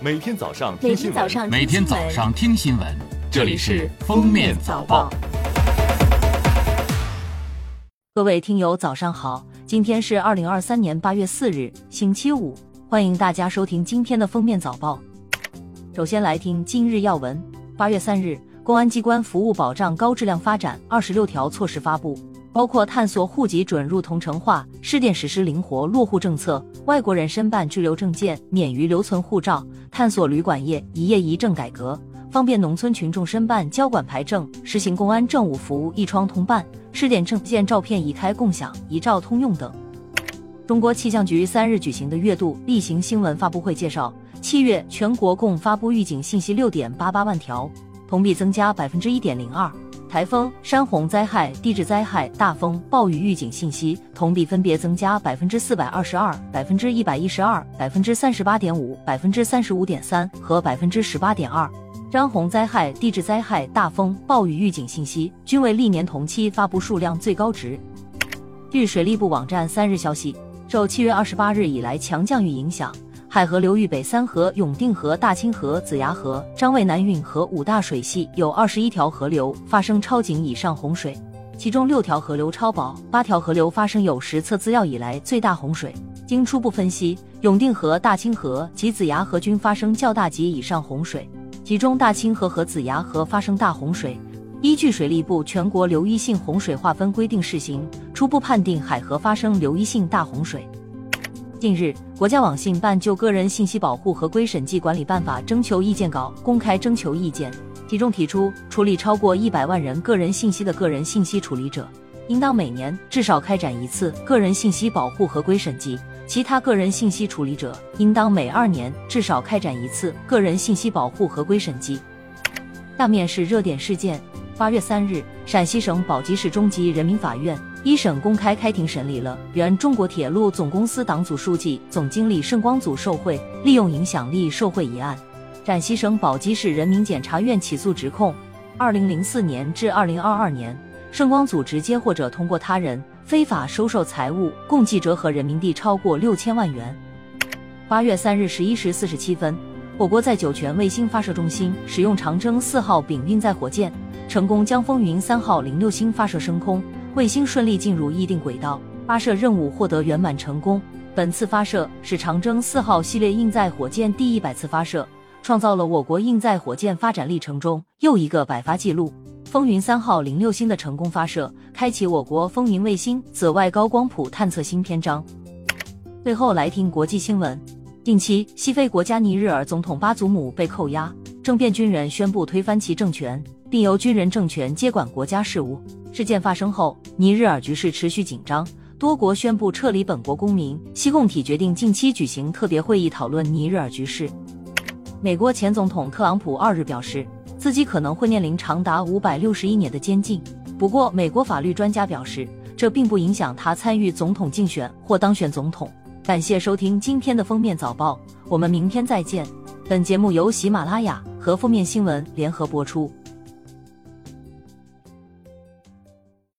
每天早上每听新闻，天早上每天早上听新闻，这里是《封面早报》。各位听友，早上好！今天是二零二三年八月四日，星期五，欢迎大家收听今天的封面早报。首先来听今日要闻。八月三日，公安机关服务保障高质量发展二十六条措施发布，包括探索户籍准入同城化，试点实施灵活落户政策，外国人申办居留证件免于留存护照，探索旅馆业一业一证改革。方便农村群众申办交管牌证，实行公安政务服务一窗通办，试点证件照片移开共享、一照通用等。中国气象局三日举行的月度例行新闻发布会介绍，七月全国共发布预警信息六点八八万条，同比增加百分之一点零二。台风、山洪灾害、地质灾害、大风、暴雨预警信息同比分别增加百分之四百二十二、百分之一百一十二、百分之三十八点五、百分之三十五点三和百分之十八点二。山洪灾害、地质灾害、大风、暴雨预警信息均为历年同期发布数量最高值。据水利部网站三日消息，受七月二十八日以来强降雨影响，海河流域北三河、永定河、大清河、子牙河、张卫南运河五大水系有二十一条河流发生超警以上洪水，其中六条河流超保，八条河流发生有实测资料以来最大洪水。经初步分析，永定河、大清河及子牙河均发生较大级以上洪水。其中大清河和子牙河发生大洪水，依据水利部全国流域性洪水划分规定试行，初步判定海河发生流域性大洪水。近日，国家网信办就《个人信息保护合规审计管理办法》征求意见稿公开征求意见，其中提出，处理超过一百万人个人信息的个人信息处理者，应当每年至少开展一次个人信息保护合规审计。其他个人信息处理者，应当每二年至少开展一次个人信息保护合规审计。下面是热点事件：八月三日，陕西省宝鸡市中级人民法院一审公开开庭审理了原中国铁路总公司党组书记、总经理盛光祖受贿、利用影响力受贿一案。陕西省宝鸡市人民检察院起诉指控：二零零四年至二零二二年，盛光祖直接或者通过他人。非法收受财物共计折合人民币超过六千万元。八月三日十一时四十七分，我国在酒泉卫星发射中心使用长征四号丙运载火箭，成功将风云三号零六星发射升空，卫星顺利进入预定轨道，发射任务获得圆满成功。本次发射是长征四号系列运载火箭第一百次发射，创造了我国运载火箭发展历程中又一个百发纪录。风云三号零六星的成功发射，开启我国风云卫星紫外高光谱探测新篇章。最后来听国际新闻：近期，西非国家尼日尔总统巴祖姆被扣押，政变军人宣布推翻其政权，并由军人政权接管国家事务。事件发生后，尼日尔局势持续紧张，多国宣布撤离本国公民。西共体决定近期举行特别会议讨论尼日尔局势。美国前总统特朗普二日表示。自己可能会面临长达五百六十一年的监禁。不过，美国法律专家表示，这并不影响他参与总统竞选或当选总统。感谢收听今天的封面早报，我们明天再见。本节目由喜马拉雅和负面新闻联合播出。